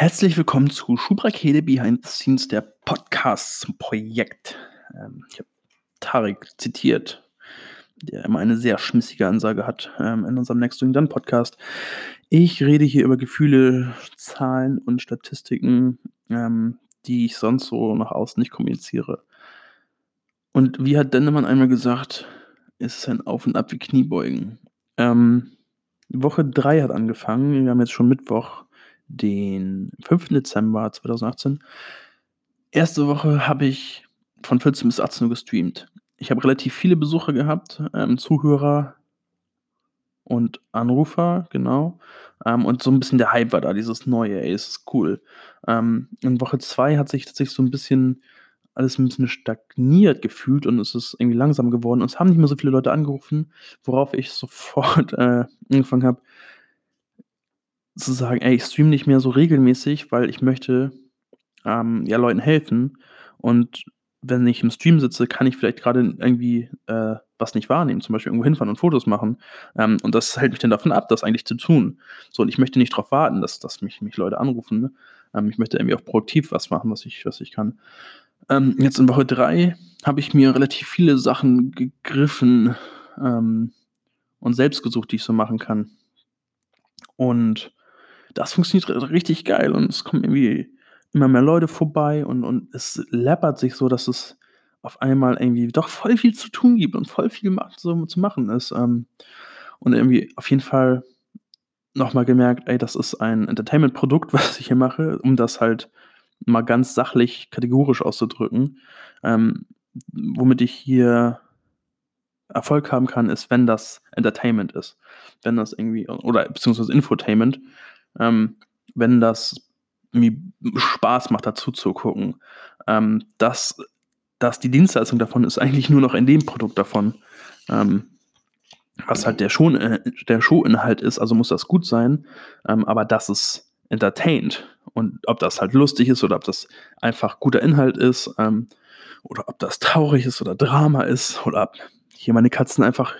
Herzlich willkommen zu Schubrakede Behind the Scenes, der Podcast zum Projekt. Ähm, ich habe Tarek zitiert, der immer eine sehr schmissige Ansage hat ähm, in unserem Next Doing Done Podcast. Ich rede hier über Gefühle, Zahlen und Statistiken, ähm, die ich sonst so nach außen nicht kommuniziere. Und wie hat Dennemann einmal gesagt, ist es ein Auf und Ab wie Kniebeugen. Ähm, Woche 3 hat angefangen, wir haben jetzt schon Mittwoch den 5. Dezember 2018. Erste Woche habe ich von 14 bis 18 Uhr gestreamt. Ich habe relativ viele Besucher gehabt, ähm, Zuhörer und Anrufer, genau. Ähm, und so ein bisschen der Hype war da, dieses neue, ey, ist cool. Ähm, in Woche 2 hat sich tatsächlich so ein bisschen alles ein bisschen stagniert gefühlt und es ist irgendwie langsam geworden. Und es haben nicht mehr so viele Leute angerufen, worauf ich sofort äh, angefangen habe, zu sagen, ey, ich streame nicht mehr so regelmäßig, weil ich möchte ähm, ja Leuten helfen. Und wenn ich im Stream sitze, kann ich vielleicht gerade irgendwie äh, was nicht wahrnehmen, zum Beispiel irgendwo hinfahren und Fotos machen. Ähm, und das hält mich dann davon ab, das eigentlich zu tun. So, und ich möchte nicht darauf warten, dass, dass mich, mich Leute anrufen. Ne? Ähm, ich möchte irgendwie auch proaktiv was machen, was ich, was ich kann. Ähm, jetzt in Woche 3 habe ich mir relativ viele Sachen gegriffen ähm, und selbst gesucht, die ich so machen kann. Und das funktioniert richtig geil und es kommen irgendwie immer mehr Leute vorbei und, und es läppert sich so, dass es auf einmal irgendwie doch voll viel zu tun gibt und voll viel so zu machen ist. Ähm, und irgendwie auf jeden Fall nochmal gemerkt, ey, das ist ein Entertainment-Produkt, was ich hier mache, um das halt mal ganz sachlich, kategorisch auszudrücken. Ähm, womit ich hier Erfolg haben kann, ist, wenn das Entertainment ist. Wenn das irgendwie, oder beziehungsweise Infotainment ähm, wenn das mir Spaß macht, dazu zu gucken. Ähm, dass, dass die Dienstleistung davon ist eigentlich nur noch in dem Produkt davon. Ähm, was halt der, Show, äh, der Showinhalt ist, also muss das gut sein, ähm, aber das ist entertained. Und ob das halt lustig ist oder ob das einfach guter Inhalt ist, ähm, oder ob das traurig ist oder Drama ist, oder ob hier meine Katzen einfach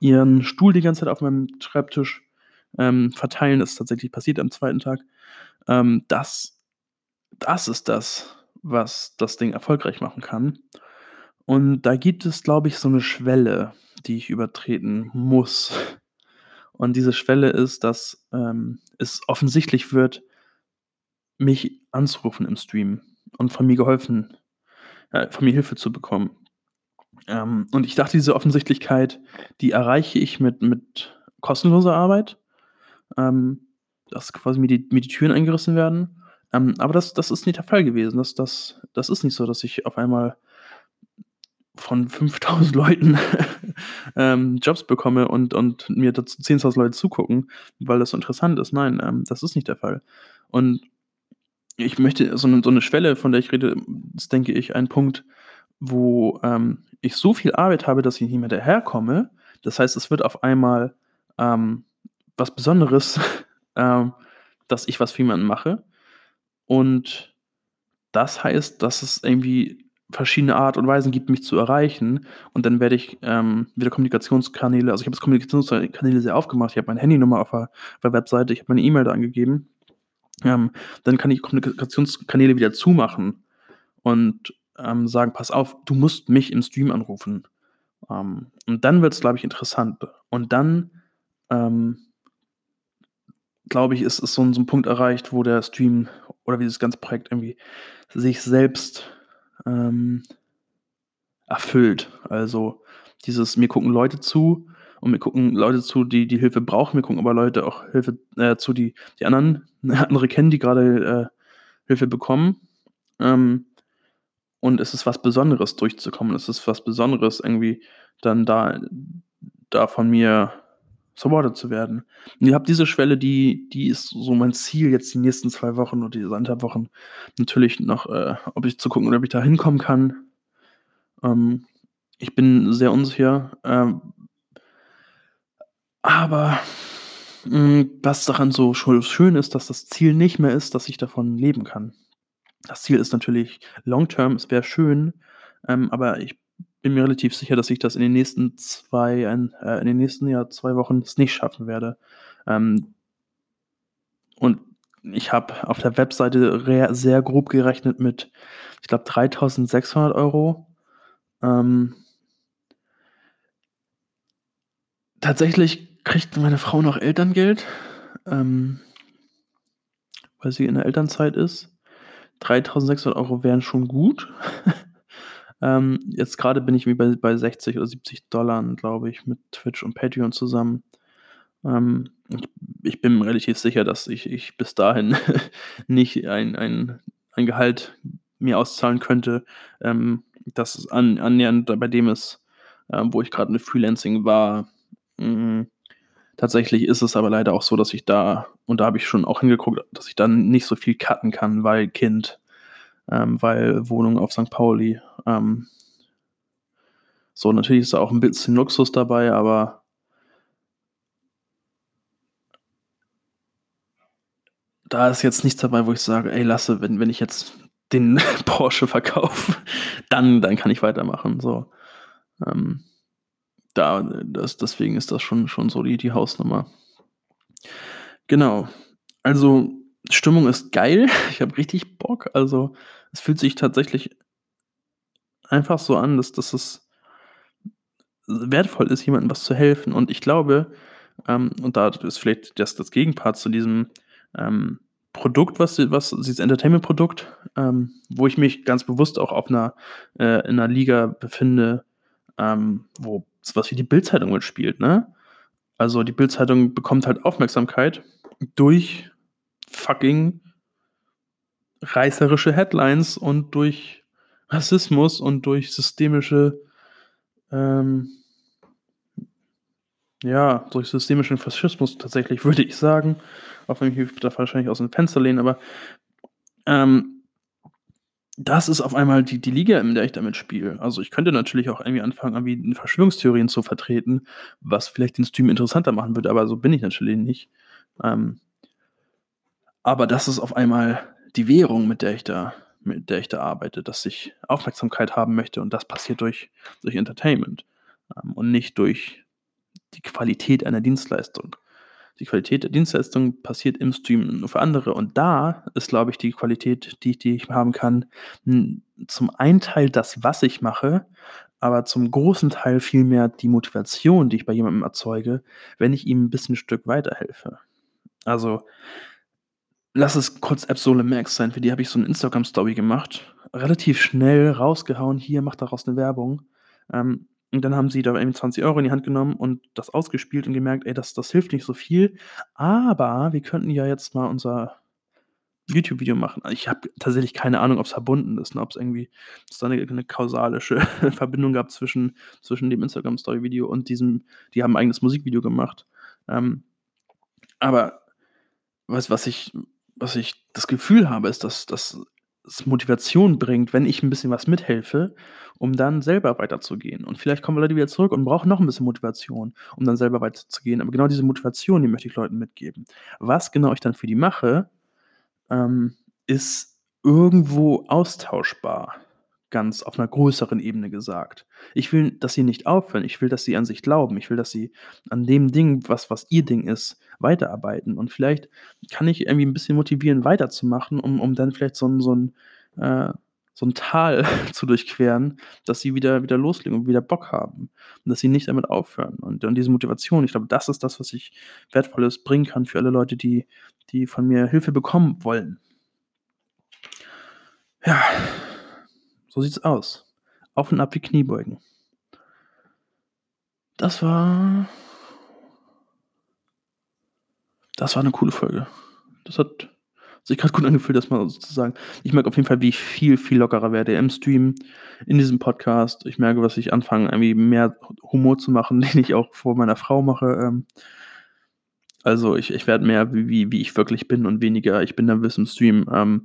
ihren Stuhl die ganze Zeit auf meinem Schreibtisch ähm, verteilen. Das ist tatsächlich passiert am zweiten Tag. Ähm, das, das ist das, was das Ding erfolgreich machen kann. Und da gibt es, glaube ich, so eine Schwelle, die ich übertreten muss. Und diese Schwelle ist, dass ähm, es offensichtlich wird, mich anzurufen im Stream und von mir geholfen, äh, von mir Hilfe zu bekommen. Ähm, und ich dachte, diese Offensichtlichkeit, die erreiche ich mit, mit kostenloser Arbeit ähm, dass quasi mir die, mir die Türen eingerissen werden. Ähm, aber das, das ist nicht der Fall gewesen. Das, das, das ist nicht so, dass ich auf einmal von 5000 Leuten ähm, Jobs bekomme und, und mir dazu 10.000 Leute zugucken, weil das so interessant ist. Nein, ähm, das ist nicht der Fall. Und ich möchte so eine, so eine Schwelle, von der ich rede, ist, denke ich, ein Punkt, wo ähm, ich so viel Arbeit habe, dass ich nicht mehr daherkomme. Das heißt, es wird auf einmal ähm, was Besonderes, ähm, dass ich was für jemanden mache. Und das heißt, dass es irgendwie verschiedene Art und Weisen gibt, mich zu erreichen. Und dann werde ich ähm, wieder Kommunikationskanäle, also ich habe das Kommunikationskanäle sehr aufgemacht. Ich habe meine Handynummer auf der, auf der Webseite, ich habe meine E-Mail da angegeben. Ähm, dann kann ich Kommunikationskanäle wieder zumachen und ähm, sagen, pass auf, du musst mich im Stream anrufen. Ähm, und dann wird es, glaube ich, interessant. Und dann ähm, glaube ich, ist, ist so, ein, so ein Punkt erreicht, wo der Stream oder wie das ganze Projekt irgendwie sich selbst ähm, erfüllt. Also dieses, mir gucken Leute zu und mir gucken Leute zu, die die Hilfe brauchen, mir gucken aber Leute auch Hilfe äh, zu, die die anderen, andere kennen, die gerade äh, Hilfe bekommen. Ähm, und es ist was Besonderes durchzukommen. Es ist was Besonderes irgendwie dann da, da von mir supported zu werden. Und ihr habt diese Schwelle, die, die ist so mein Ziel jetzt die nächsten zwei Wochen oder diese anderthalb Wochen. Natürlich noch, äh, ob ich zu gucken, ob ich da hinkommen kann. Ähm, ich bin sehr unsicher. Ähm, aber mh, mm, was daran so schön ist, dass das Ziel nicht mehr ist, dass ich davon leben kann. Das Ziel ist natürlich long term, es wäre schön, ähm, aber ich bin mir relativ sicher, dass ich das in den nächsten zwei, ein, äh, in den nächsten ja, zwei Wochen nicht schaffen werde. Ähm, und ich habe auf der Webseite sehr grob gerechnet mit, ich glaube, 3600 Euro. Ähm, tatsächlich kriegt meine Frau noch Elterngeld, ähm, weil sie in der Elternzeit ist. 3600 Euro wären schon gut. ähm, jetzt gerade bin ich bei, bei 60 oder 70 Dollar, glaube ich, mit Twitch und Patreon zusammen. Ähm, ich, ich, bin relativ sicher, dass ich, ich bis dahin nicht ein, ein, ein Gehalt mir auszahlen könnte, ähm, das an, annähernd bei dem ist, äh, wo ich gerade eine Freelancing war. Mhm. Tatsächlich ist es aber leider auch so, dass ich da, und da habe ich schon auch hingeguckt, dass ich dann nicht so viel cutten kann, weil Kind, ähm, weil Wohnung auf St. Pauli. Ähm, so, natürlich ist da auch ein bisschen Luxus dabei, aber da ist jetzt nichts dabei, wo ich sage, ey, lasse, wenn, wenn ich jetzt den Porsche verkaufe, dann, dann kann ich weitermachen. So. Ähm, da, das, deswegen ist das schon, schon so die, die Hausnummer. Genau. Also, Stimmung ist geil. Ich habe richtig Bock. Also, es fühlt sich tatsächlich einfach so an, dass, dass es wertvoll ist, jemandem was zu helfen. Und ich glaube, ähm, und da ist vielleicht das, das Gegenpart zu diesem ähm, Produkt, was, was dieses Entertainment-Produkt, ähm, wo ich mich ganz bewusst auch auf einer, äh, in einer Liga befinde, ähm, wo was wie die Bildzeitung mitspielt, ne? Also die Bildzeitung bekommt halt Aufmerksamkeit durch fucking reißerische Headlines und durch Rassismus und durch systemische ähm, ja, durch systemischen Faschismus tatsächlich, würde ich sagen. Auch wenn ich mich da wahrscheinlich aus dem Fenster lehne, aber ähm, das ist auf einmal die, die Liga, in der ich damit spiele. Also ich könnte natürlich auch irgendwie anfangen, irgendwie Verschwörungstheorien zu vertreten, was vielleicht den Stream interessanter machen würde, aber so bin ich natürlich nicht. Ähm, aber das ist auf einmal die Währung, mit der ich da, mit der ich da arbeite, dass ich Aufmerksamkeit haben möchte und das passiert durch, durch Entertainment ähm, und nicht durch die Qualität einer Dienstleistung. Die Qualität der Dienstleistung passiert im Stream nur für andere. Und da ist, glaube ich, die Qualität, die, die ich haben kann, zum einen Teil das, was ich mache, aber zum großen Teil vielmehr die Motivation, die ich bei jemandem erzeuge, wenn ich ihm ein bisschen ein Stück weiterhelfe. Also, lass es kurz Absole Max sein. Für die habe ich so eine Instagram-Story gemacht. Relativ schnell rausgehauen. Hier, mach daraus eine Werbung. Ähm, und dann haben sie da irgendwie 20 Euro in die Hand genommen und das ausgespielt und gemerkt, ey, das, das hilft nicht so viel. Aber wir könnten ja jetzt mal unser YouTube-Video machen. Ich habe tatsächlich keine Ahnung, ob es verbunden ist, ne? ob es irgendwie es da eine, eine kausalische Verbindung gab zwischen, zwischen dem Instagram-Story-Video und diesem, die haben ein eigenes Musikvideo gemacht. Ähm, aber was, was, ich, was ich das Gefühl habe, ist, dass, es Motivation bringt, wenn ich ein bisschen was mithelfe, um dann selber weiterzugehen. Und vielleicht kommen Leute wieder zurück und brauchen noch ein bisschen Motivation, um dann selber weiterzugehen. Aber genau diese Motivation, die möchte ich Leuten mitgeben. Was genau ich dann für die mache, ähm, ist irgendwo austauschbar ganz auf einer größeren Ebene gesagt. Ich will, dass sie nicht aufhören. Ich will, dass sie an sich glauben. Ich will, dass sie an dem Ding, was, was ihr Ding ist, weiterarbeiten. Und vielleicht kann ich irgendwie ein bisschen motivieren, weiterzumachen, um, um dann vielleicht so ein, so ein, äh, so ein Tal zu durchqueren, dass sie wieder, wieder loslegen und wieder Bock haben. Und dass sie nicht damit aufhören. Und, und diese Motivation, ich glaube, das ist das, was ich Wertvolles bringen kann für alle Leute, die, die von mir Hilfe bekommen wollen. Ja, so sieht's aus. Auf und ab wie Kniebeugen. Das war. Das war eine coole Folge. Das hat sich gerade gut angefühlt, das mal sozusagen. Ich merke auf jeden Fall, wie ich viel, viel lockerer werde im Stream, in diesem Podcast. Ich merke, was ich anfange, irgendwie mehr Humor zu machen, den ich auch vor meiner Frau mache. Ähm. Also ich, ich werde mehr, wie, wie ich wirklich bin und weniger, ich bin nervös im Stream.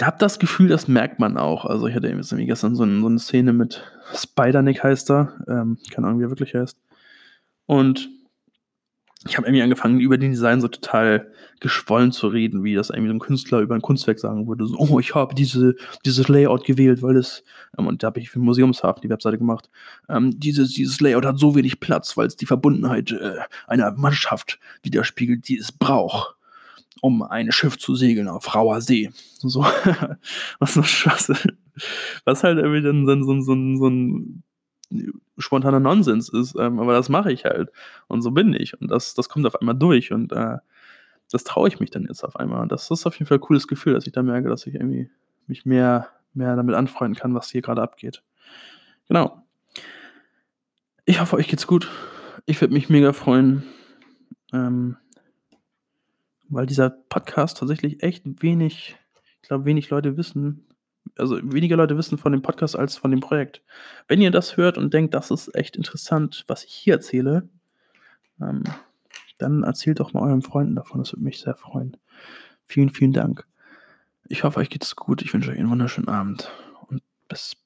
Ähm, habe das Gefühl, das merkt man auch. Also ich hatte irgendwie gestern so, ein, so eine Szene mit Spider-Nick heißt er. Ähm, keine Ahnung, wie er wirklich heißt. Und ich habe irgendwie angefangen, über den Design so total geschwollen zu reden, wie das irgendwie so ein Künstler über ein Kunstwerk sagen würde. So, oh, ich habe diese, dieses Layout gewählt, weil es, ähm, und da habe ich für Museumshafen die Webseite gemacht, ähm, dieses, dieses Layout hat so wenig Platz, weil es die Verbundenheit äh, einer Mannschaft widerspiegelt, die es braucht. Um ein Schiff zu segeln auf rauer See. So, was Scheiße. Was halt irgendwie dann so, so, so, so ein spontaner Nonsens ist, ähm, aber das mache ich halt. Und so bin ich. Und das, das kommt auf einmal durch. Und äh, das traue ich mich dann jetzt auf einmal. Und das ist auf jeden Fall ein cooles Gefühl, dass ich da merke, dass ich irgendwie mich mehr, mehr damit anfreunden kann, was hier gerade abgeht. Genau. Ich hoffe, euch geht's gut. Ich würde mich mega freuen, ähm, weil dieser Podcast tatsächlich echt wenig, ich glaube, wenig Leute wissen, also weniger Leute wissen von dem Podcast als von dem Projekt. Wenn ihr das hört und denkt, das ist echt interessant, was ich hier erzähle, ähm, dann erzählt doch mal euren Freunden davon. Das würde mich sehr freuen. Vielen, vielen Dank. Ich hoffe, euch geht's gut. Ich wünsche euch einen wunderschönen Abend und bis